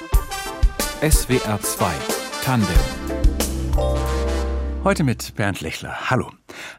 SWR 2 Tandem Heute mit Bernd Lechler. Hallo.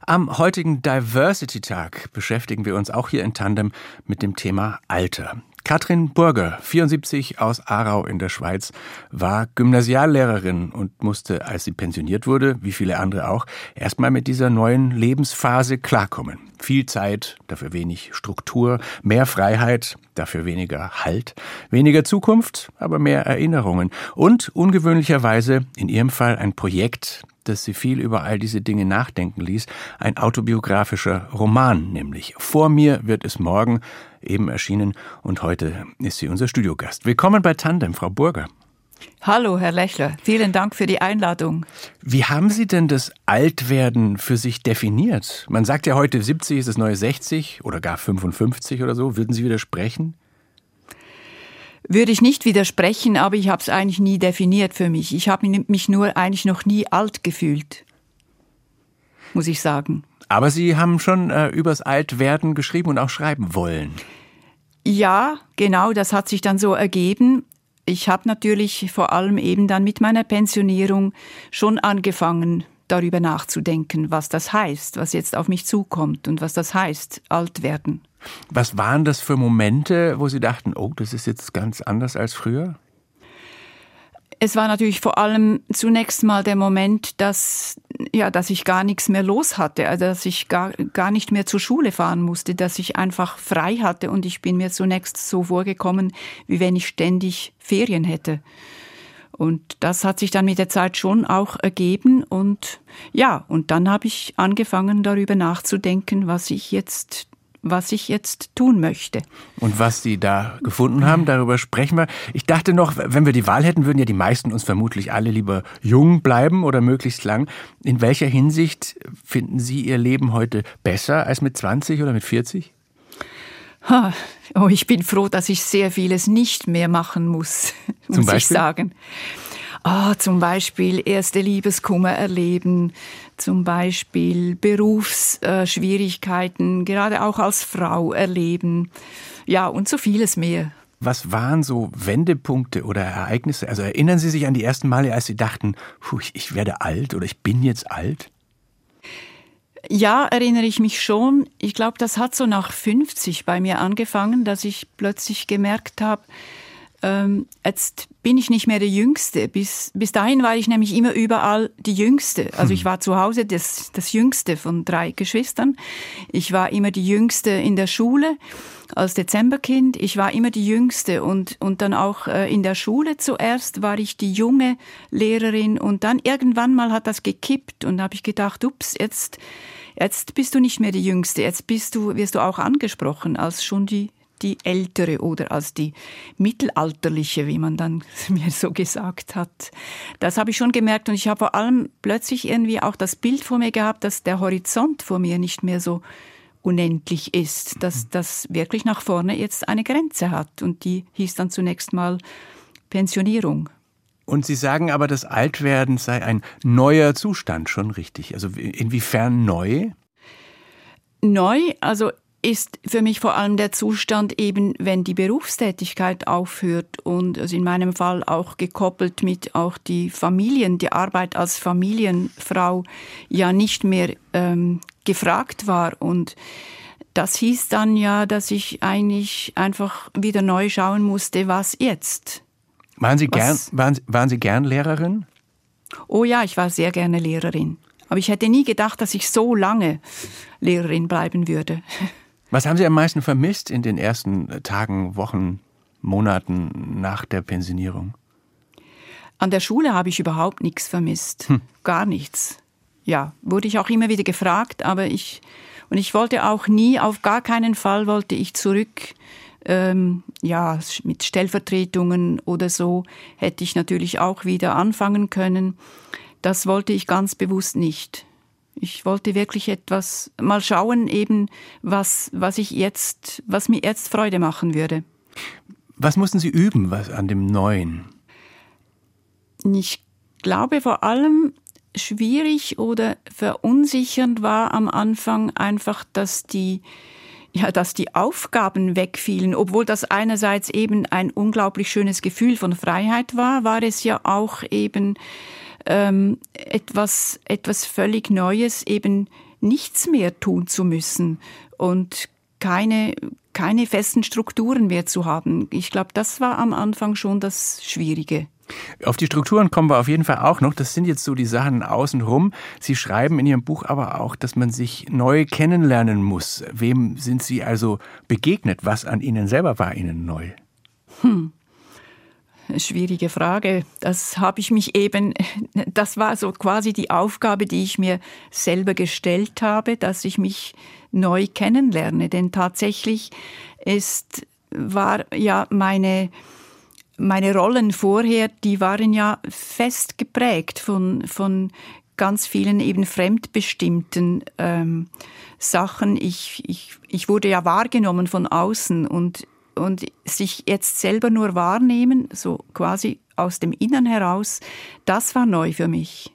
Am heutigen Diversity-Tag beschäftigen wir uns auch hier in Tandem mit dem Thema Alter. Katrin Burger, 74 aus Aarau in der Schweiz, war Gymnasiallehrerin und musste, als sie pensioniert wurde, wie viele andere auch, erstmal mit dieser neuen Lebensphase klarkommen. Viel Zeit, dafür wenig Struktur, mehr Freiheit, dafür weniger Halt, weniger Zukunft, aber mehr Erinnerungen und ungewöhnlicherweise in ihrem Fall ein Projekt, dass sie viel über all diese Dinge nachdenken ließ, ein autobiografischer Roman nämlich. Vor mir wird es morgen, eben erschienen, und heute ist sie unser Studiogast. Willkommen bei Tandem, Frau Burger. Hallo, Herr Lechler. Vielen Dank für die Einladung. Wie haben Sie denn das Altwerden für sich definiert? Man sagt ja heute 70 ist das neue 60 oder gar 55 oder so. Würden Sie widersprechen? Würde ich nicht widersprechen, aber ich habe es eigentlich nie definiert für mich. Ich habe mich nur eigentlich noch nie alt gefühlt, muss ich sagen. Aber Sie haben schon äh, übers Altwerden geschrieben und auch schreiben wollen. Ja, genau, das hat sich dann so ergeben. Ich habe natürlich vor allem eben dann mit meiner Pensionierung schon angefangen, darüber nachzudenken, was das heißt, was jetzt auf mich zukommt und was das heißt, alt werden. Was waren das für Momente, wo Sie dachten, oh, das ist jetzt ganz anders als früher? Es war natürlich vor allem zunächst mal der Moment, dass, ja, dass ich gar nichts mehr los hatte, also dass ich gar, gar nicht mehr zur Schule fahren musste, dass ich einfach frei hatte und ich bin mir zunächst so vorgekommen, wie wenn ich ständig Ferien hätte. Und das hat sich dann mit der Zeit schon auch ergeben und ja, und dann habe ich angefangen darüber nachzudenken, was ich jetzt was ich jetzt tun möchte. Und was Sie da gefunden haben, darüber sprechen wir. Ich dachte noch, wenn wir die Wahl hätten, würden ja die meisten uns vermutlich alle lieber jung bleiben oder möglichst lang. In welcher Hinsicht finden Sie Ihr Leben heute besser als mit 20 oder mit 40? Oh, ich bin froh, dass ich sehr vieles nicht mehr machen muss, muss Zum Beispiel? ich sagen. Ah, zum Beispiel erste Liebeskummer erleben, zum Beispiel Berufsschwierigkeiten, gerade auch als Frau erleben. Ja, und so vieles mehr. Was waren so Wendepunkte oder Ereignisse? Also erinnern Sie sich an die ersten Male, als Sie dachten, ich werde alt oder ich bin jetzt alt? Ja, erinnere ich mich schon. Ich glaube, das hat so nach 50 bei mir angefangen, dass ich plötzlich gemerkt habe, ähm, jetzt bin ich nicht mehr der Jüngste. Bis, bis dahin war ich nämlich immer überall die Jüngste. Also ich hm. war zu Hause das, das Jüngste von drei Geschwistern. Ich war immer die Jüngste in der Schule als Dezemberkind. Ich war immer die Jüngste und, und dann auch äh, in der Schule zuerst war ich die junge Lehrerin und dann irgendwann mal hat das gekippt und habe ich gedacht, ups, jetzt, jetzt bist du nicht mehr die Jüngste. Jetzt bist du, wirst du auch angesprochen als schon die die ältere oder als die mittelalterliche, wie man dann mir so gesagt hat. Das habe ich schon gemerkt und ich habe vor allem plötzlich irgendwie auch das Bild vor mir gehabt, dass der Horizont vor mir nicht mehr so unendlich ist, dass das wirklich nach vorne jetzt eine Grenze hat und die hieß dann zunächst mal Pensionierung. Und Sie sagen aber, das Altwerden sei ein neuer Zustand, schon richtig. Also inwiefern neu? Neu, also ist für mich vor allem der Zustand eben, wenn die Berufstätigkeit aufhört und also in meinem Fall auch gekoppelt mit auch die Familien, die Arbeit als Familienfrau ja nicht mehr ähm, gefragt war und das hieß dann ja, dass ich eigentlich einfach wieder neu schauen musste, was jetzt. Waren Sie, gern, waren, waren Sie gern Lehrerin? Oh ja, ich war sehr gerne Lehrerin. Aber ich hätte nie gedacht, dass ich so lange Lehrerin bleiben würde. Was haben Sie am meisten vermisst in den ersten Tagen, Wochen, Monaten nach der Pensionierung? An der Schule habe ich überhaupt nichts vermisst. Hm. Gar nichts. Ja, wurde ich auch immer wieder gefragt, aber ich, und ich wollte auch nie, auf gar keinen Fall wollte ich zurück, ähm, ja, mit Stellvertretungen oder so hätte ich natürlich auch wieder anfangen können. Das wollte ich ganz bewusst nicht. Ich wollte wirklich etwas mal schauen, eben was, was ich jetzt, was mir jetzt Freude machen würde. Was mussten Sie üben, was an dem Neuen? Ich glaube vor allem schwierig oder verunsichernd war am Anfang einfach, dass die ja, dass die Aufgaben wegfielen, obwohl das einerseits eben ein unglaublich schönes Gefühl von Freiheit war, war es ja auch eben ähm, etwas, etwas völlig Neues, eben nichts mehr tun zu müssen und keine, keine festen Strukturen mehr zu haben. Ich glaube, das war am Anfang schon das Schwierige. Auf die Strukturen kommen wir auf jeden Fall auch noch. Das sind jetzt so die Sachen außenrum. Sie schreiben in Ihrem Buch aber auch, dass man sich neu kennenlernen muss. Wem sind Sie also begegnet? Was an Ihnen selber war Ihnen neu? Hm. Schwierige Frage. Das habe ich mich eben, das war so quasi die Aufgabe, die ich mir selber gestellt habe, dass ich mich neu kennenlerne. Denn tatsächlich ist, war ja meine, meine Rollen vorher, die waren ja fest geprägt von, von ganz vielen eben fremdbestimmten ähm, Sachen. Ich, ich, ich wurde ja wahrgenommen von außen und, und sich jetzt selber nur wahrnehmen, so quasi aus dem Innern heraus, das war neu für mich.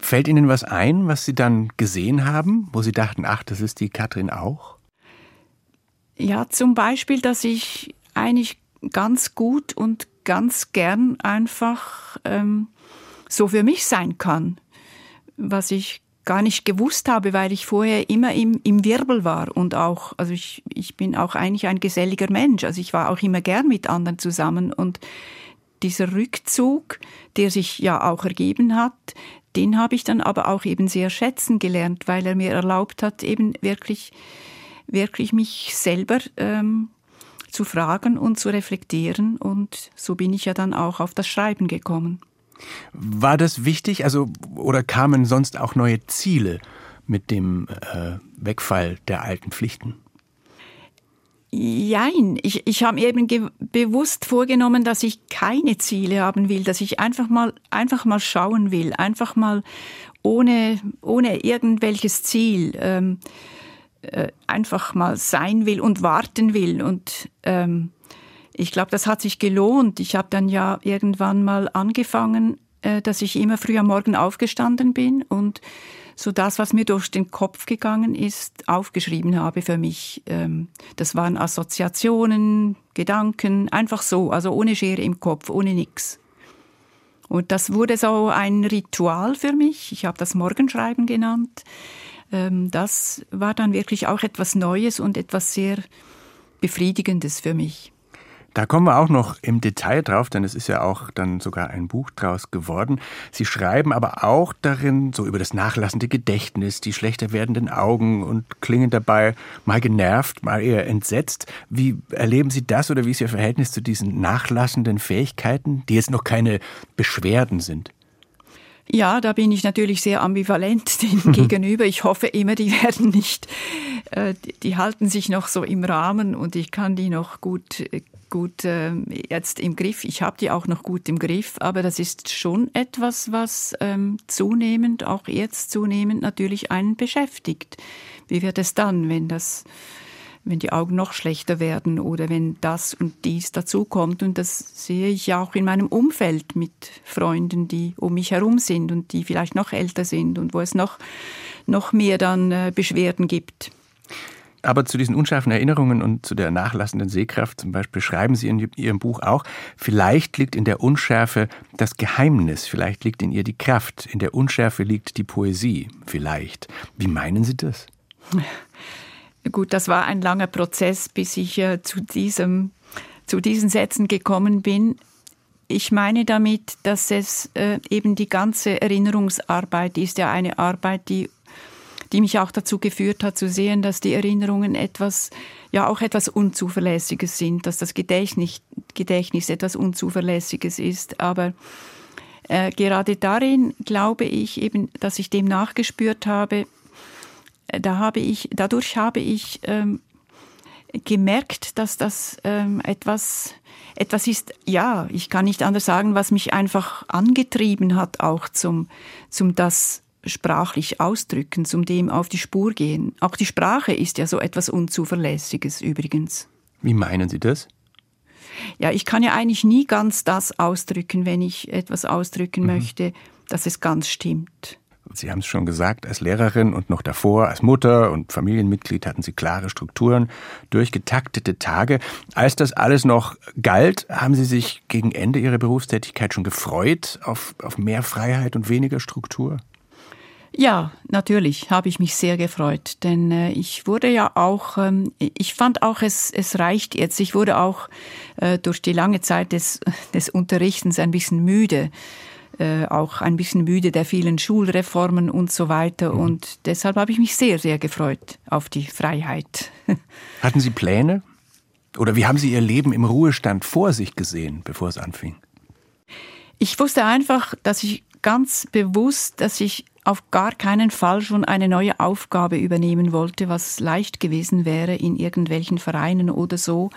Fällt Ihnen was ein, was Sie dann gesehen haben, wo Sie dachten, ach, das ist die Katrin auch? Ja, zum Beispiel, dass ich eigentlich ganz gut und ganz gern einfach ähm, so für mich sein kann, was ich gar nicht gewusst habe, weil ich vorher immer im, im Wirbel war und auch, also ich, ich bin auch eigentlich ein geselliger Mensch, also ich war auch immer gern mit anderen zusammen und dieser Rückzug, der sich ja auch ergeben hat, den habe ich dann aber auch eben sehr schätzen gelernt, weil er mir erlaubt hat, eben wirklich, wirklich mich selber ähm, zu fragen und zu reflektieren. Und so bin ich ja dann auch auf das Schreiben gekommen. War das wichtig? Also, oder kamen sonst auch neue Ziele mit dem äh, Wegfall der alten Pflichten? Jein, ich, ich habe eben bewusst vorgenommen, dass ich keine Ziele haben will, dass ich einfach mal, einfach mal schauen will, einfach mal ohne, ohne irgendwelches Ziel. Ähm, äh, einfach mal sein will und warten will. Und ähm, ich glaube, das hat sich gelohnt. Ich habe dann ja irgendwann mal angefangen, äh, dass ich immer früh am Morgen aufgestanden bin und so das, was mir durch den Kopf gegangen ist, aufgeschrieben habe für mich. Ähm, das waren Assoziationen, Gedanken, einfach so, also ohne Schere im Kopf, ohne nix. Und das wurde so ein Ritual für mich. Ich habe das Morgenschreiben genannt. Ähm, das war dann wirklich auch etwas Neues und etwas sehr Befriedigendes für mich. Da kommen wir auch noch im Detail drauf, denn es ist ja auch dann sogar ein Buch draus geworden. Sie schreiben aber auch darin so über das nachlassende Gedächtnis, die schlechter werdenden Augen und klingen dabei mal genervt, mal eher entsetzt. Wie erleben Sie das oder wie ist Ihr Verhältnis zu diesen nachlassenden Fähigkeiten, die jetzt noch keine Beschwerden sind? Ja, da bin ich natürlich sehr ambivalent denen gegenüber. Ich hoffe immer, die werden nicht, äh, die halten sich noch so im Rahmen und ich kann die noch gut, gut äh, jetzt im Griff. Ich habe die auch noch gut im Griff, aber das ist schon etwas, was ähm, zunehmend, auch jetzt zunehmend natürlich einen beschäftigt. Wie wird es dann, wenn das wenn die Augen noch schlechter werden oder wenn das und dies dazukommt. Und das sehe ich auch in meinem Umfeld mit Freunden, die um mich herum sind und die vielleicht noch älter sind und wo es noch, noch mehr dann äh, Beschwerden gibt. Aber zu diesen unscharfen Erinnerungen und zu der nachlassenden Sehkraft zum Beispiel schreiben Sie in Ihrem Buch auch, vielleicht liegt in der Unschärfe das Geheimnis, vielleicht liegt in ihr die Kraft, in der Unschärfe liegt die Poesie, vielleicht. Wie meinen Sie das? Gut, das war ein langer Prozess, bis ich äh, zu, diesem, zu diesen Sätzen gekommen bin. Ich meine damit, dass es äh, eben die ganze Erinnerungsarbeit ist ja eine Arbeit, die, die mich auch dazu geführt hat zu sehen, dass die Erinnerungen etwas, ja auch etwas Unzuverlässiges sind, dass das Gedächtnis, Gedächtnis etwas Unzuverlässiges ist. Aber äh, gerade darin glaube ich eben, dass ich dem nachgespürt habe, da habe ich, dadurch habe ich ähm, gemerkt, dass das ähm, etwas, etwas ist, ja, ich kann nicht anders sagen, was mich einfach angetrieben hat, auch zum, zum das sprachlich ausdrücken, zum dem auf die Spur gehen. Auch die Sprache ist ja so etwas Unzuverlässiges übrigens. Wie meinen Sie das? Ja, ich kann ja eigentlich nie ganz das ausdrücken, wenn ich etwas ausdrücken mhm. möchte, dass es ganz stimmt. Sie haben es schon gesagt, als Lehrerin und noch davor als Mutter und Familienmitglied hatten Sie klare Strukturen, durchgetaktete Tage. Als das alles noch galt, haben Sie sich gegen Ende Ihrer Berufstätigkeit schon gefreut auf, auf mehr Freiheit und weniger Struktur? Ja, natürlich habe ich mich sehr gefreut, denn äh, ich wurde ja auch, ähm, ich fand auch, es, es reicht jetzt. Ich wurde auch äh, durch die lange Zeit des, des Unterrichtens ein bisschen müde, äh, auch ein bisschen müde der vielen Schulreformen und so weiter. Mhm. Und deshalb habe ich mich sehr, sehr gefreut auf die Freiheit. Hatten Sie Pläne? Oder wie haben Sie Ihr Leben im Ruhestand vor sich gesehen, bevor es anfing? Ich wusste einfach, dass ich ganz bewusst, dass ich auf gar keinen Fall schon eine neue Aufgabe übernehmen wollte, was leicht gewesen wäre in irgendwelchen Vereinen oder so.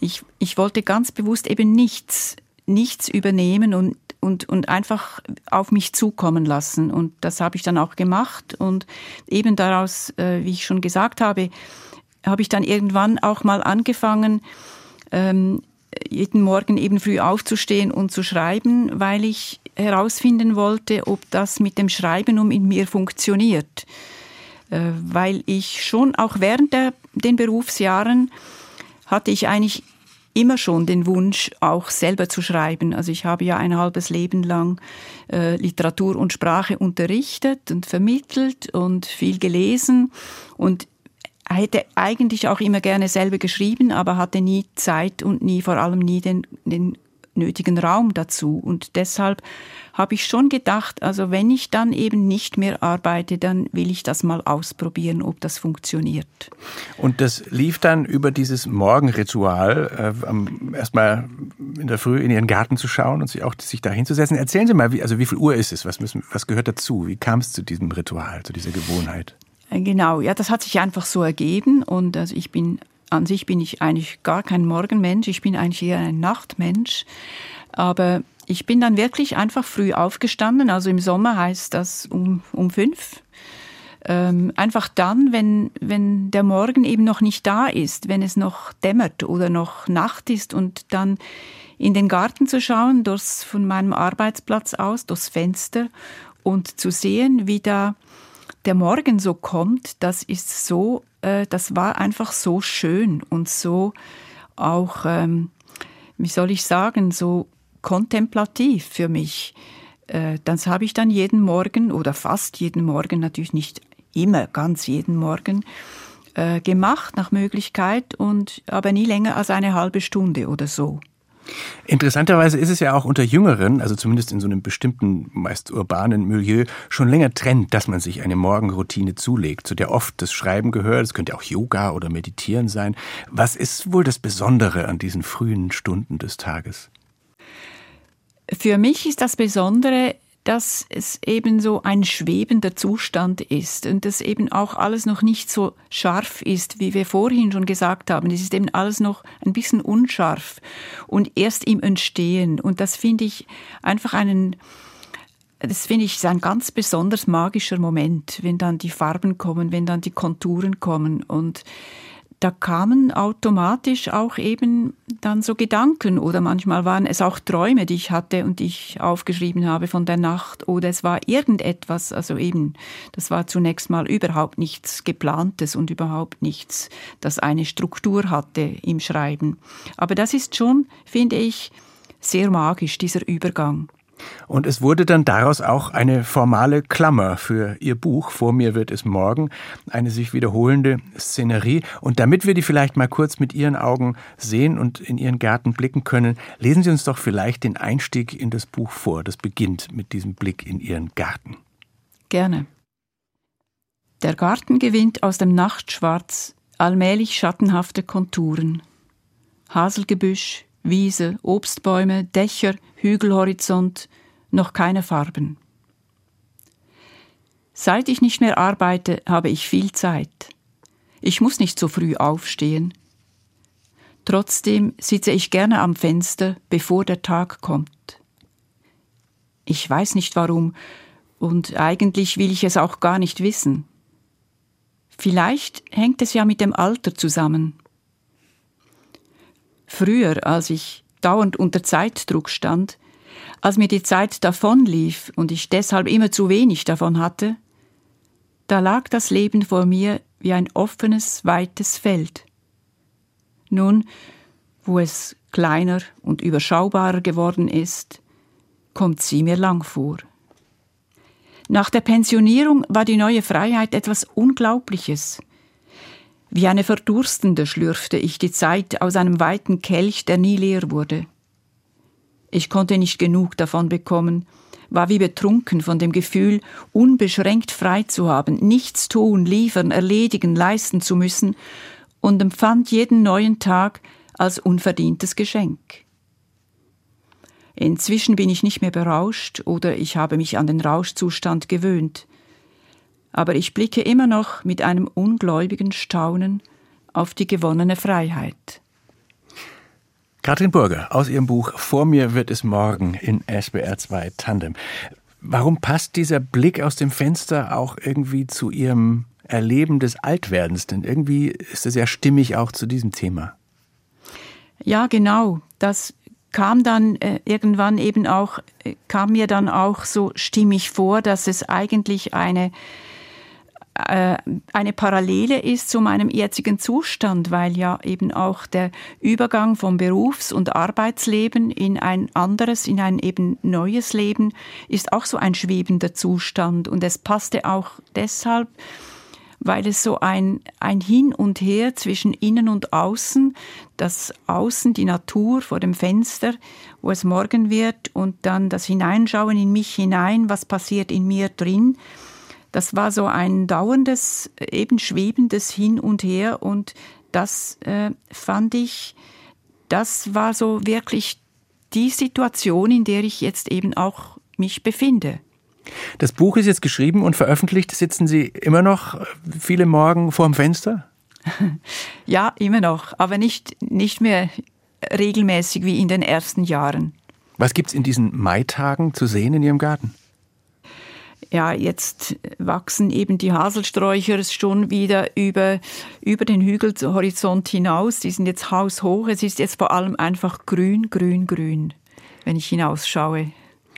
Ich, ich wollte ganz bewusst eben nichts, nichts übernehmen und, und, und einfach auf mich zukommen lassen. Und das habe ich dann auch gemacht. Und eben daraus, äh, wie ich schon gesagt habe, habe ich dann irgendwann auch mal angefangen, ähm, jeden Morgen eben früh aufzustehen und zu schreiben, weil ich herausfinden wollte, ob das mit dem Schreiben um in mir funktioniert. Äh, weil ich schon auch während der, den Berufsjahren hatte ich eigentlich immer schon den Wunsch, auch selber zu schreiben. Also ich habe ja ein halbes Leben lang äh, Literatur und Sprache unterrichtet und vermittelt und viel gelesen und hätte eigentlich auch immer gerne selber geschrieben, aber hatte nie Zeit und nie vor allem nie den, den nötigen Raum dazu. Und deshalb habe ich schon gedacht, also wenn ich dann eben nicht mehr arbeite, dann will ich das mal ausprobieren, ob das funktioniert. Und das lief dann über dieses Morgenritual, äh, erstmal in der Früh in Ihren Garten zu schauen und sich auch sich da hinzusetzen. Erzählen Sie mal, wie, also wie viel Uhr ist es? Was, müssen, was gehört dazu? Wie kam es zu diesem Ritual, zu dieser Gewohnheit? Äh, genau, ja, das hat sich einfach so ergeben und also ich bin an sich bin ich eigentlich gar kein Morgenmensch, ich bin eigentlich eher ein Nachtmensch. Aber ich bin dann wirklich einfach früh aufgestanden, also im Sommer heißt das um, um fünf. Ähm, einfach dann, wenn, wenn der Morgen eben noch nicht da ist, wenn es noch dämmert oder noch Nacht ist und dann in den Garten zu schauen, durchs, von meinem Arbeitsplatz aus, durchs Fenster und zu sehen, wie da der Morgen so kommt, das ist so, äh, das war einfach so schön und so auch, ähm, wie soll ich sagen, so kontemplativ für mich. Äh, das habe ich dann jeden Morgen oder fast jeden Morgen, natürlich nicht immer, ganz jeden Morgen, äh, gemacht nach Möglichkeit und aber nie länger als eine halbe Stunde oder so. Interessanterweise ist es ja auch unter Jüngeren, also zumindest in so einem bestimmten, meist urbanen Milieu, schon länger trennt, dass man sich eine Morgenroutine zulegt, zu der oft das Schreiben gehört. Es könnte auch Yoga oder Meditieren sein. Was ist wohl das Besondere an diesen frühen Stunden des Tages? Für mich ist das Besondere, dass es eben so ein schwebender Zustand ist und dass eben auch alles noch nicht so scharf ist, wie wir vorhin schon gesagt haben. Es ist eben alles noch ein bisschen unscharf und erst im Entstehen. Und das finde ich einfach einen, das finde ich ein ganz besonders magischer Moment, wenn dann die Farben kommen, wenn dann die Konturen kommen und da kamen automatisch auch eben dann so Gedanken oder manchmal waren es auch Träume, die ich hatte und die ich aufgeschrieben habe von der Nacht oder es war irgendetwas, also eben, das war zunächst mal überhaupt nichts geplantes und überhaupt nichts, das eine Struktur hatte im Schreiben. Aber das ist schon, finde ich, sehr magisch, dieser Übergang. Und es wurde dann daraus auch eine formale Klammer für Ihr Buch. Vor mir wird es morgen. Eine sich wiederholende Szenerie. Und damit wir die vielleicht mal kurz mit Ihren Augen sehen und in Ihren Garten blicken können, lesen Sie uns doch vielleicht den Einstieg in das Buch vor. Das beginnt mit diesem Blick in Ihren Garten. Gerne. Der Garten gewinnt aus dem Nachtschwarz allmählich schattenhafte Konturen. Haselgebüsch, Wiese, Obstbäume, Dächer, Hügelhorizont, noch keine Farben. Seit ich nicht mehr arbeite, habe ich viel Zeit. Ich muss nicht so früh aufstehen. Trotzdem sitze ich gerne am Fenster, bevor der Tag kommt. Ich weiß nicht warum, und eigentlich will ich es auch gar nicht wissen. Vielleicht hängt es ja mit dem Alter zusammen. Früher, als ich dauernd unter Zeitdruck stand, Als mir die Zeit davonlief und ich deshalb immer zu wenig davon hatte, da lag das Leben vor mir wie ein offenes, weites Feld. Nun, wo es kleiner und überschaubarer geworden ist, kommt sie mir lang vor. Nach der Pensionierung war die neue Freiheit etwas Unglaubliches. Wie eine Verdurstende schlürfte ich die Zeit aus einem weiten Kelch, der nie leer wurde. Ich konnte nicht genug davon bekommen, war wie betrunken von dem Gefühl, unbeschränkt frei zu haben, nichts tun, liefern, erledigen, leisten zu müssen und empfand jeden neuen Tag als unverdientes Geschenk. Inzwischen bin ich nicht mehr berauscht oder ich habe mich an den Rauschzustand gewöhnt. Aber ich blicke immer noch mit einem ungläubigen Staunen auf die gewonnene Freiheit. Katrin Burger aus ihrem Buch Vor mir wird es morgen in SBR 2 Tandem. Warum passt dieser Blick aus dem Fenster auch irgendwie zu ihrem Erleben des Altwerdens? Denn irgendwie ist es ja stimmig auch zu diesem Thema. Ja, genau. Das kam dann äh, irgendwann eben auch, äh, kam mir dann auch so stimmig vor, dass es eigentlich eine eine Parallele ist zu meinem jetzigen Zustand, weil ja eben auch der Übergang vom Berufs- und Arbeitsleben in ein anderes, in ein eben neues Leben ist auch so ein schwebender Zustand. Und es passte auch deshalb, weil es so ein, ein Hin und Her zwischen innen und außen, das Außen, die Natur vor dem Fenster, wo es morgen wird, und dann das Hineinschauen in mich hinein, was passiert in mir drin, das war so ein dauerndes, eben schwebendes Hin und Her und das äh, fand ich, das war so wirklich die Situation, in der ich jetzt eben auch mich befinde. Das Buch ist jetzt geschrieben und veröffentlicht. Sitzen Sie immer noch viele Morgen vor dem Fenster? Ja, immer noch, aber nicht, nicht mehr regelmäßig wie in den ersten Jahren. Was gibt es in diesen Maitagen zu sehen in Ihrem Garten? Ja, jetzt wachsen eben die Haselsträucher schon wieder über, über den Hügelhorizont hinaus. Die sind jetzt haushoch. Es ist jetzt vor allem einfach grün, grün, grün, wenn ich hinausschaue.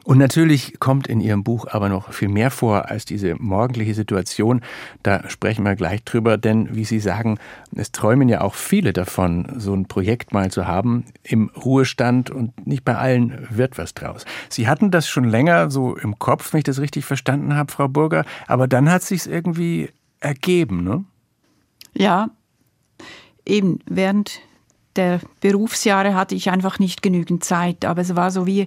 Und natürlich kommt in Ihrem Buch aber noch viel mehr vor als diese morgendliche Situation. Da sprechen wir gleich drüber, denn wie Sie sagen, es träumen ja auch viele davon, so ein Projekt mal zu haben im Ruhestand und nicht bei allen wird was draus. Sie hatten das schon länger so im Kopf, wenn ich das richtig verstanden habe, Frau Burger, aber dann hat sich's irgendwie ergeben, ne? Ja, eben während der Berufsjahre hatte ich einfach nicht genügend Zeit. Aber es war so wie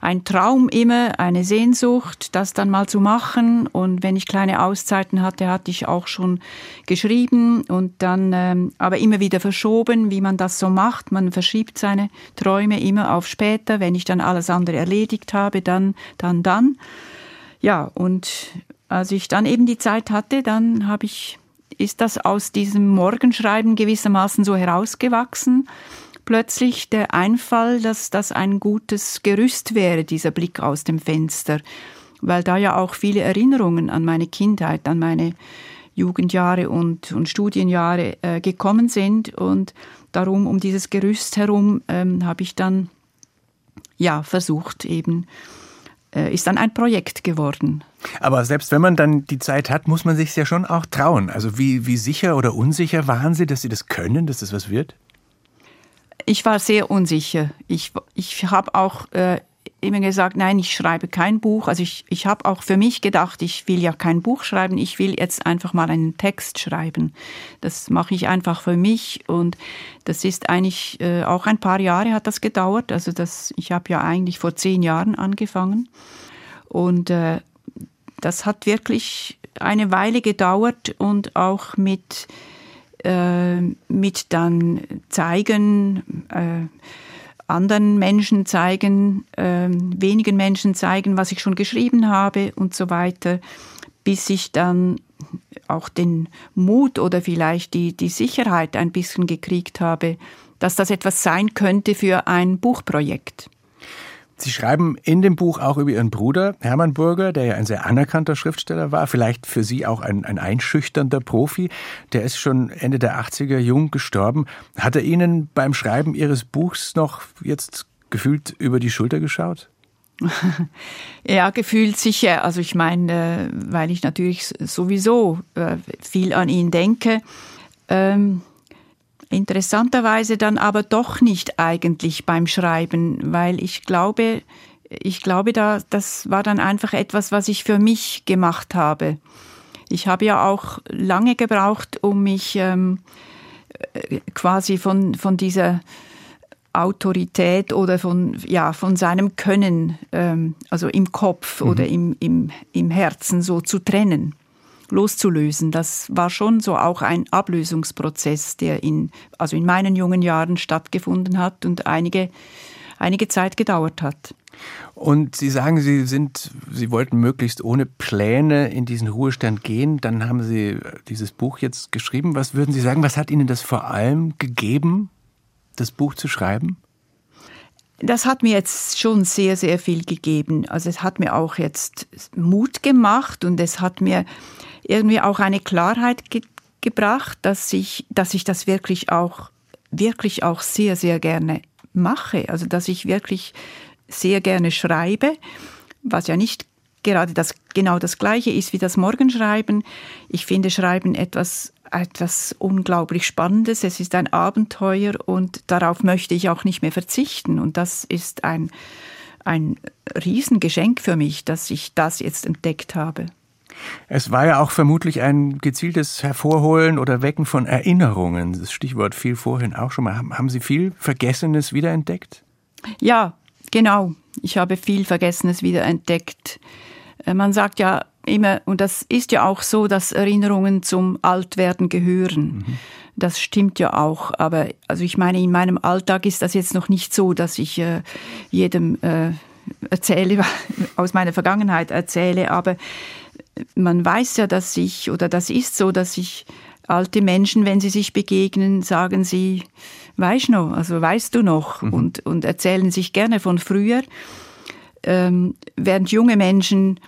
ein Traum immer, eine Sehnsucht, das dann mal zu machen. Und wenn ich kleine Auszeiten hatte, hatte ich auch schon geschrieben und dann ähm, aber immer wieder verschoben, wie man das so macht. Man verschiebt seine Träume immer auf später. Wenn ich dann alles andere erledigt habe, dann, dann, dann. Ja, und als ich dann eben die Zeit hatte, dann habe ich ist das aus diesem Morgenschreiben gewissermaßen so herausgewachsen. Plötzlich der Einfall, dass das ein gutes Gerüst wäre, dieser Blick aus dem Fenster, weil da ja auch viele Erinnerungen an meine Kindheit, an meine Jugendjahre und, und Studienjahre äh, gekommen sind und darum um dieses Gerüst herum ähm, habe ich dann ja versucht eben ist dann ein Projekt geworden. Aber selbst wenn man dann die Zeit hat, muss man sich ja schon auch trauen. Also wie, wie sicher oder unsicher waren Sie, dass Sie das können, dass das was wird? Ich war sehr unsicher. Ich, ich habe auch äh, immer gesagt, nein, ich schreibe kein Buch. Also ich, ich habe auch für mich gedacht, ich will ja kein Buch schreiben, ich will jetzt einfach mal einen Text schreiben. Das mache ich einfach für mich und das ist eigentlich äh, auch ein paar Jahre hat das gedauert. Also das, ich habe ja eigentlich vor zehn Jahren angefangen und äh, das hat wirklich eine Weile gedauert und auch mit äh, mit dann zeigen äh, anderen Menschen zeigen, äh, wenigen Menschen zeigen, was ich schon geschrieben habe und so weiter, bis ich dann auch den Mut oder vielleicht die, die Sicherheit ein bisschen gekriegt habe, dass das etwas sein könnte für ein Buchprojekt. Sie schreiben in dem Buch auch über Ihren Bruder Hermann Burger, der ja ein sehr anerkannter Schriftsteller war, vielleicht für Sie auch ein, ein einschüchternder Profi. Der ist schon Ende der 80er jung gestorben. Hat er Ihnen beim Schreiben Ihres Buchs noch jetzt gefühlt über die Schulter geschaut? ja, gefühlt sicher. Also ich meine, äh, weil ich natürlich sowieso äh, viel an ihn denke. Ähm, interessanterweise dann aber doch nicht eigentlich beim Schreiben, weil ich glaube, ich glaube, da, das war dann einfach etwas, was ich für mich gemacht habe. Ich habe ja auch lange gebraucht, um mich ähm, äh, quasi von, von dieser Autorität oder von, ja, von seinem Können, ähm, also im Kopf mhm. oder im, im, im Herzen so zu trennen, loszulösen. Das war schon so auch ein Ablösungsprozess, der in, also in meinen jungen Jahren stattgefunden hat und einige, einige Zeit gedauert hat. Und Sie sagen, Sie sind, Sie wollten möglichst ohne Pläne in diesen Ruhestand gehen. Dann haben Sie dieses Buch jetzt geschrieben. Was würden Sie sagen, was hat Ihnen das vor allem gegeben, das Buch zu schreiben? Das hat mir jetzt schon sehr, sehr viel gegeben. Also es hat mir auch jetzt Mut gemacht und es hat mir irgendwie auch eine Klarheit ge gebracht, dass ich, dass ich das wirklich auch, wirklich auch sehr, sehr gerne mache. Also dass ich wirklich sehr gerne schreibe, was ja nicht gerade das, genau das Gleiche ist wie das Morgenschreiben. Ich finde Schreiben etwas etwas unglaublich Spannendes. Es ist ein Abenteuer und darauf möchte ich auch nicht mehr verzichten. Und das ist ein, ein Riesengeschenk für mich, dass ich das jetzt entdeckt habe. Es war ja auch vermutlich ein gezieltes Hervorholen oder Wecken von Erinnerungen. Das Stichwort fiel vorhin auch schon mal. Haben Sie viel Vergessenes wiederentdeckt? Ja, genau. Ich habe viel Vergessenes wiederentdeckt. Äh, man sagt ja, immer, und das ist ja auch so, dass Erinnerungen zum Altwerden gehören. Mhm. Das stimmt ja auch. Aber also ich meine, in meinem Alltag ist das jetzt noch nicht so, dass ich äh, jedem äh, erzähle, aus meiner Vergangenheit erzähle. Aber man weiß ja, dass ich, oder das ist so, dass ich alte Menschen, wenn sie sich begegnen, sagen sie, weißt noch, also weißt du noch, mhm. und, und erzählen sich gerne von früher. Ähm, während junge Menschen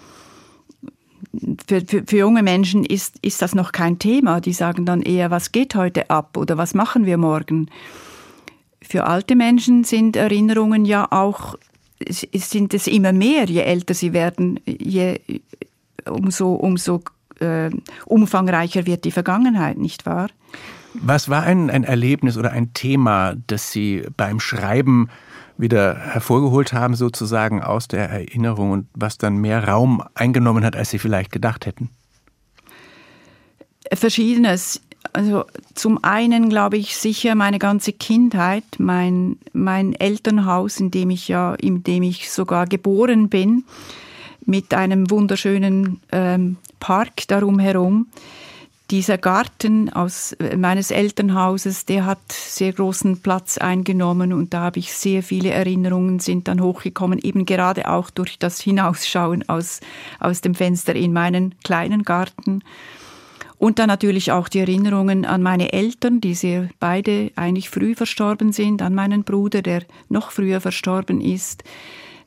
für, für, für, junge Menschen ist, ist das noch kein Thema. Die sagen dann eher, was geht heute ab oder was machen wir morgen. Für alte Menschen sind Erinnerungen ja auch, sind es immer mehr, je älter sie werden, je, umso, umso äh, umfangreicher wird die Vergangenheit, nicht wahr? Was war ein, ein Erlebnis oder ein Thema, das Sie beim Schreiben wieder hervorgeholt haben, sozusagen aus der Erinnerung und was dann mehr Raum eingenommen hat, als Sie vielleicht gedacht hätten? Verschiedenes. Also zum einen glaube ich sicher meine ganze Kindheit, mein, mein Elternhaus, in dem ich ja, in dem ich sogar geboren bin, mit einem wunderschönen ähm, Park darum herum dieser Garten aus äh, meines Elternhauses, der hat sehr großen Platz eingenommen und da habe ich sehr viele Erinnerungen sind dann hochgekommen, eben gerade auch durch das Hinausschauen aus, aus dem Fenster in meinen kleinen Garten. Und dann natürlich auch die Erinnerungen an meine Eltern, die sehr beide eigentlich früh verstorben sind, an meinen Bruder, der noch früher verstorben ist.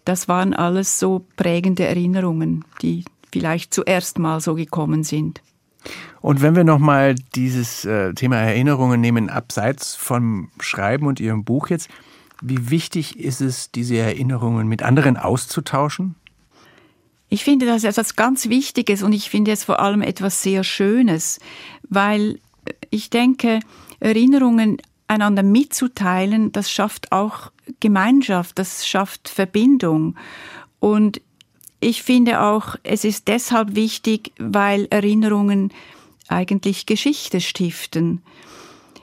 Das waren alles so prägende Erinnerungen, die vielleicht zuerst mal so gekommen sind. Und wenn wir nochmal dieses äh, Thema Erinnerungen nehmen, abseits vom Schreiben und Ihrem Buch jetzt, wie wichtig ist es, diese Erinnerungen mit anderen auszutauschen? Ich finde das etwas ganz Wichtiges und ich finde es vor allem etwas sehr Schönes, weil ich denke, Erinnerungen einander mitzuteilen, das schafft auch Gemeinschaft, das schafft Verbindung. Und ich finde auch, es ist deshalb wichtig, weil Erinnerungen eigentlich Geschichte stiften.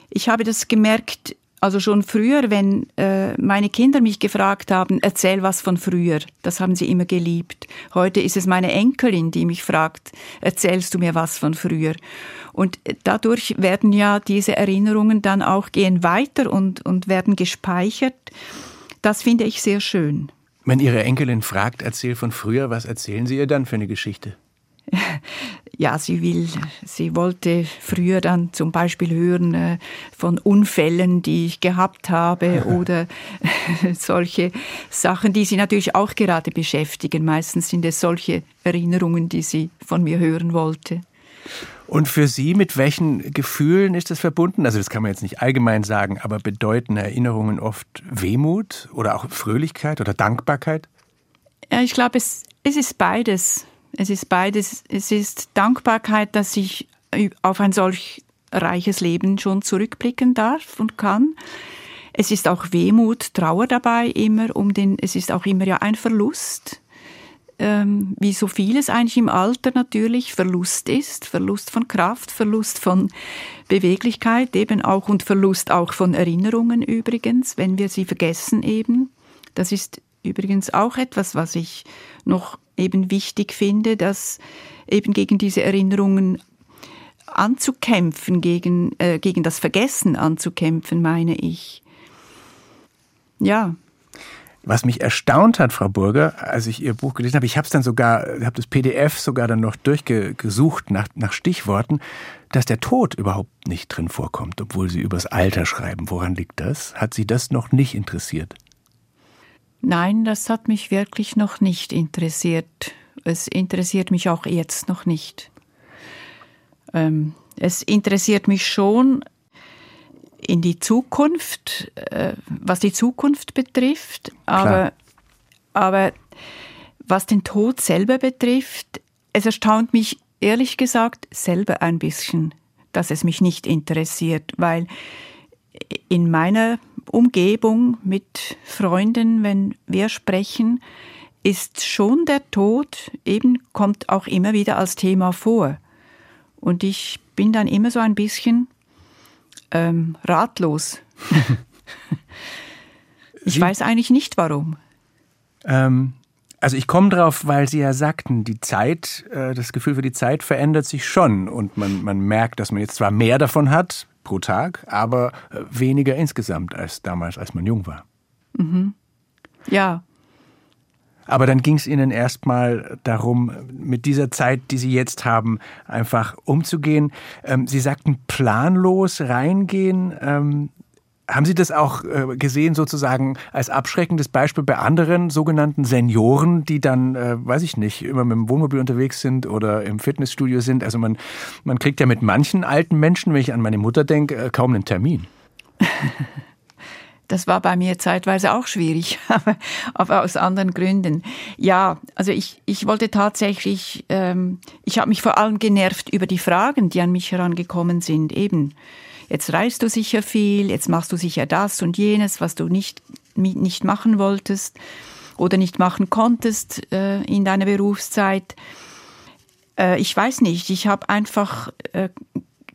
Ich habe das gemerkt, also schon früher, wenn äh, meine Kinder mich gefragt haben, erzähl was von früher. Das haben sie immer geliebt. Heute ist es meine Enkelin, die mich fragt, erzählst du mir was von früher? Und dadurch werden ja diese Erinnerungen dann auch gehen weiter und, und werden gespeichert. Das finde ich sehr schön. Wenn Ihre Enkelin fragt, erzähl von früher, was erzählen Sie ihr dann für eine Geschichte? Ja, sie will, sie wollte früher dann zum Beispiel hören äh, von Unfällen, die ich gehabt habe oder solche Sachen, die sie natürlich auch gerade beschäftigen. Meistens sind es solche Erinnerungen, die sie von mir hören wollte. Und für Sie, mit welchen Gefühlen ist das verbunden? Also das kann man jetzt nicht allgemein sagen, aber bedeuten Erinnerungen oft Wehmut oder auch Fröhlichkeit oder Dankbarkeit? Ja, ich glaube, es, es ist beides. Es ist beides. Es ist Dankbarkeit, dass ich auf ein solch reiches Leben schon zurückblicken darf und kann. Es ist auch Wehmut, Trauer dabei immer um den, es ist auch immer ja ein Verlust, ähm, wie so vieles eigentlich im Alter natürlich Verlust ist, Verlust von Kraft, Verlust von Beweglichkeit eben auch und Verlust auch von Erinnerungen übrigens, wenn wir sie vergessen eben. Das ist übrigens auch etwas, was ich noch eben wichtig finde, dass eben gegen diese Erinnerungen anzukämpfen, gegen, äh, gegen das Vergessen anzukämpfen, meine ich. Ja. Was mich erstaunt hat, Frau Burger, als ich Ihr Buch gelesen habe, ich habe es dann sogar, habe das PDF sogar dann noch durchgesucht nach, nach Stichworten, dass der Tod überhaupt nicht drin vorkommt, obwohl Sie übers Alter schreiben. Woran liegt das? Hat Sie das noch nicht interessiert? Nein, das hat mich wirklich noch nicht interessiert. Es interessiert mich auch jetzt noch nicht. Ähm, es interessiert mich schon in die Zukunft, äh, was die Zukunft betrifft, aber, aber was den Tod selber betrifft, es erstaunt mich ehrlich gesagt selber ein bisschen, dass es mich nicht interessiert, weil in meiner Umgebung mit Freunden, wenn wir sprechen, ist schon der Tod eben kommt auch immer wieder als Thema vor. Und ich bin dann immer so ein bisschen ähm, ratlos. ich Sie, weiß eigentlich nicht warum. Ähm, also ich komme drauf, weil Sie ja sagten, die Zeit, äh, das Gefühl für die Zeit verändert sich schon und man, man merkt, dass man jetzt zwar mehr davon hat pro Tag, aber äh, weniger insgesamt als damals, als man jung war. Mhm. Ja, aber dann ging es Ihnen erstmal darum, mit dieser Zeit, die Sie jetzt haben, einfach umzugehen. Ähm, Sie sagten planlos reingehen. Haben Sie das auch äh, gesehen, sozusagen als abschreckendes Beispiel bei anderen sogenannten Senioren, die dann, äh, weiß ich nicht, immer mit dem Wohnmobil unterwegs sind oder im Fitnessstudio sind? Also man, man kriegt ja mit manchen alten Menschen, wenn ich an meine Mutter denke, äh, kaum einen Termin. Das war bei mir zeitweise auch schwierig, aber aus anderen Gründen. Ja, also ich, ich wollte tatsächlich, ähm, ich habe mich vor allem genervt über die Fragen, die an mich herangekommen sind. Eben, jetzt reist du sicher viel, jetzt machst du sicher das und jenes, was du nicht, nicht machen wolltest oder nicht machen konntest äh, in deiner Berufszeit. Äh, ich weiß nicht, ich habe einfach äh,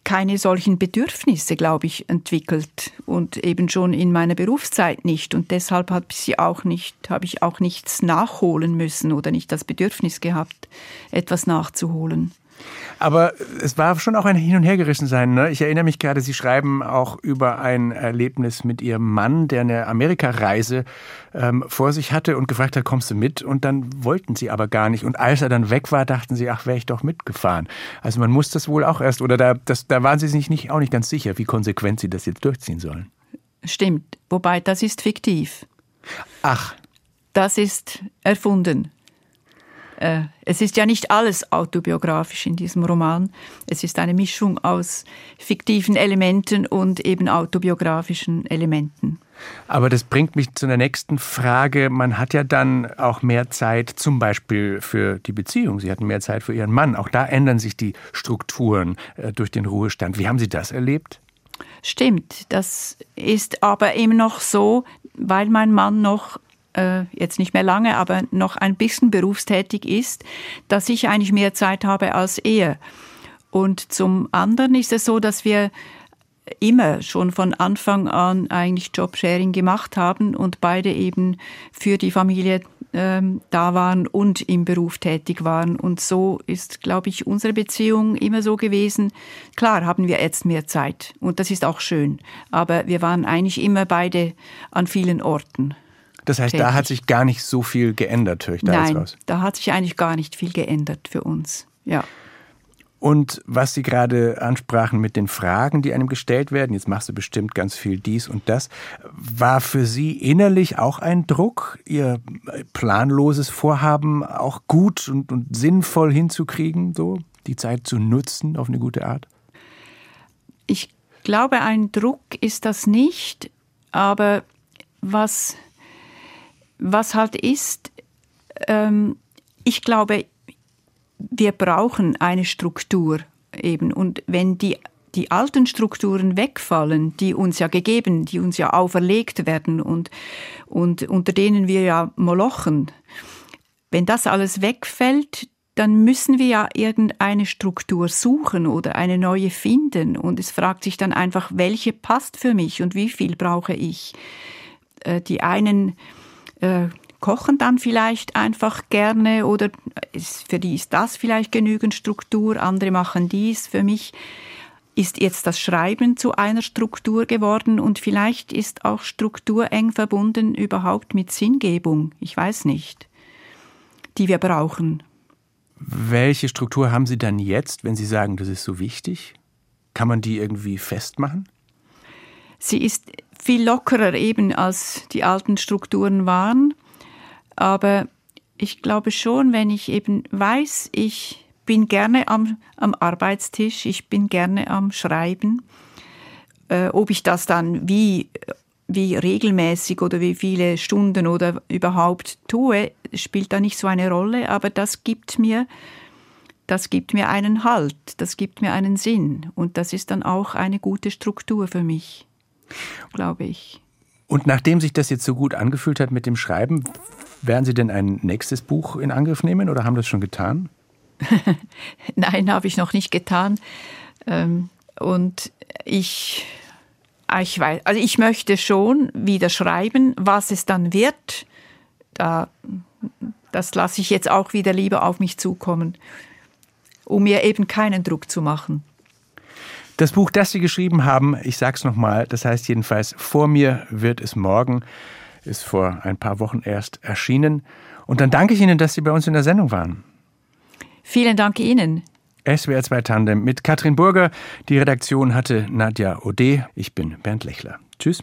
keine solchen Bedürfnisse, glaube ich, entwickelt und eben schon in meiner Berufszeit nicht. Und deshalb habe ich habe ich auch nichts nachholen müssen oder nicht das Bedürfnis gehabt, etwas nachzuholen. Aber es war schon auch ein Hin- und Hergerissen sein. Ne? Ich erinnere mich gerade, Sie schreiben auch über ein Erlebnis mit Ihrem Mann, der eine Amerikareise ähm, vor sich hatte und gefragt hat, kommst du mit? Und dann wollten Sie aber gar nicht. Und als er dann weg war, dachten Sie, ach, wäre ich doch mitgefahren. Also man muss das wohl auch erst, oder da, das, da waren Sie sich nicht, auch nicht ganz sicher, wie konsequent Sie das jetzt durchziehen sollen. Stimmt. Wobei, das ist fiktiv. Ach. Das ist erfunden. Äh, es ist ja nicht alles autobiografisch in diesem Roman. Es ist eine Mischung aus fiktiven Elementen und eben autobiografischen Elementen. Aber das bringt mich zu der nächsten Frage. Man hat ja dann auch mehr Zeit, zum Beispiel für die Beziehung. Sie hatten mehr Zeit für Ihren Mann. Auch da ändern sich die Strukturen äh, durch den Ruhestand. Wie haben Sie das erlebt? Stimmt, das ist aber eben noch so, weil mein Mann noch äh, jetzt nicht mehr lange, aber noch ein bisschen berufstätig ist, dass ich eigentlich mehr Zeit habe als er. Und zum anderen ist es so, dass wir immer schon von Anfang an eigentlich Jobsharing gemacht haben und beide eben für die Familie ähm, da waren und im Beruf tätig waren. Und so ist, glaube ich, unsere Beziehung immer so gewesen. Klar haben wir jetzt mehr Zeit und das ist auch schön, aber wir waren eigentlich immer beide an vielen Orten. Das heißt, tätig. da hat sich gar nicht so viel geändert, höre ich da Nein, raus. da hat sich eigentlich gar nicht viel geändert für uns. Ja. Und was Sie gerade ansprachen mit den Fragen, die einem gestellt werden, jetzt machst du bestimmt ganz viel dies und das, war für Sie innerlich auch ein Druck, Ihr planloses Vorhaben auch gut und, und sinnvoll hinzukriegen, so die Zeit zu nutzen auf eine gute Art? Ich glaube, ein Druck ist das nicht, aber was was halt ist, ähm, ich glaube, wir brauchen eine Struktur eben. Und wenn die, die alten Strukturen wegfallen, die uns ja gegeben, die uns ja auferlegt werden und, und unter denen wir ja molochen, wenn das alles wegfällt, dann müssen wir ja irgendeine Struktur suchen oder eine neue finden. Und es fragt sich dann einfach, welche passt für mich und wie viel brauche ich. Äh, die einen äh, kochen dann vielleicht einfach gerne oder ist, für die ist das vielleicht genügend Struktur, andere machen dies. Für mich ist jetzt das Schreiben zu einer Struktur geworden und vielleicht ist auch Struktur eng verbunden überhaupt mit Sinngebung. Ich weiß nicht, die wir brauchen. Welche Struktur haben Sie dann jetzt, wenn Sie sagen, das ist so wichtig? Kann man die irgendwie festmachen? Sie ist viel lockerer eben als die alten Strukturen waren. Aber ich glaube schon, wenn ich eben weiß, ich bin gerne am, am Arbeitstisch, ich bin gerne am Schreiben, äh, ob ich das dann wie, wie regelmäßig oder wie viele Stunden oder überhaupt tue, spielt da nicht so eine Rolle, aber das gibt mir, das gibt mir einen Halt, das gibt mir einen Sinn. Und das ist dann auch eine gute Struktur für mich, glaube ich. Und nachdem sich das jetzt so gut angefühlt hat mit dem Schreiben, werden Sie denn ein nächstes Buch in Angriff nehmen oder haben das schon getan? Nein, habe ich noch nicht getan. Ähm, und ich, ich weiß, also ich möchte schon wieder schreiben, was es dann wird. Da, das lasse ich jetzt auch wieder lieber auf mich zukommen, um mir eben keinen Druck zu machen. Das Buch, das Sie geschrieben haben, ich sage es nochmal, das heißt jedenfalls, vor mir wird es morgen, ist vor ein paar Wochen erst erschienen. Und dann danke ich Ihnen, dass Sie bei uns in der Sendung waren. Vielen Dank Ihnen. SWR 2 Tandem mit Katrin Burger. Die Redaktion hatte Nadja Ode. Ich bin Bernd Lechler. Tschüss.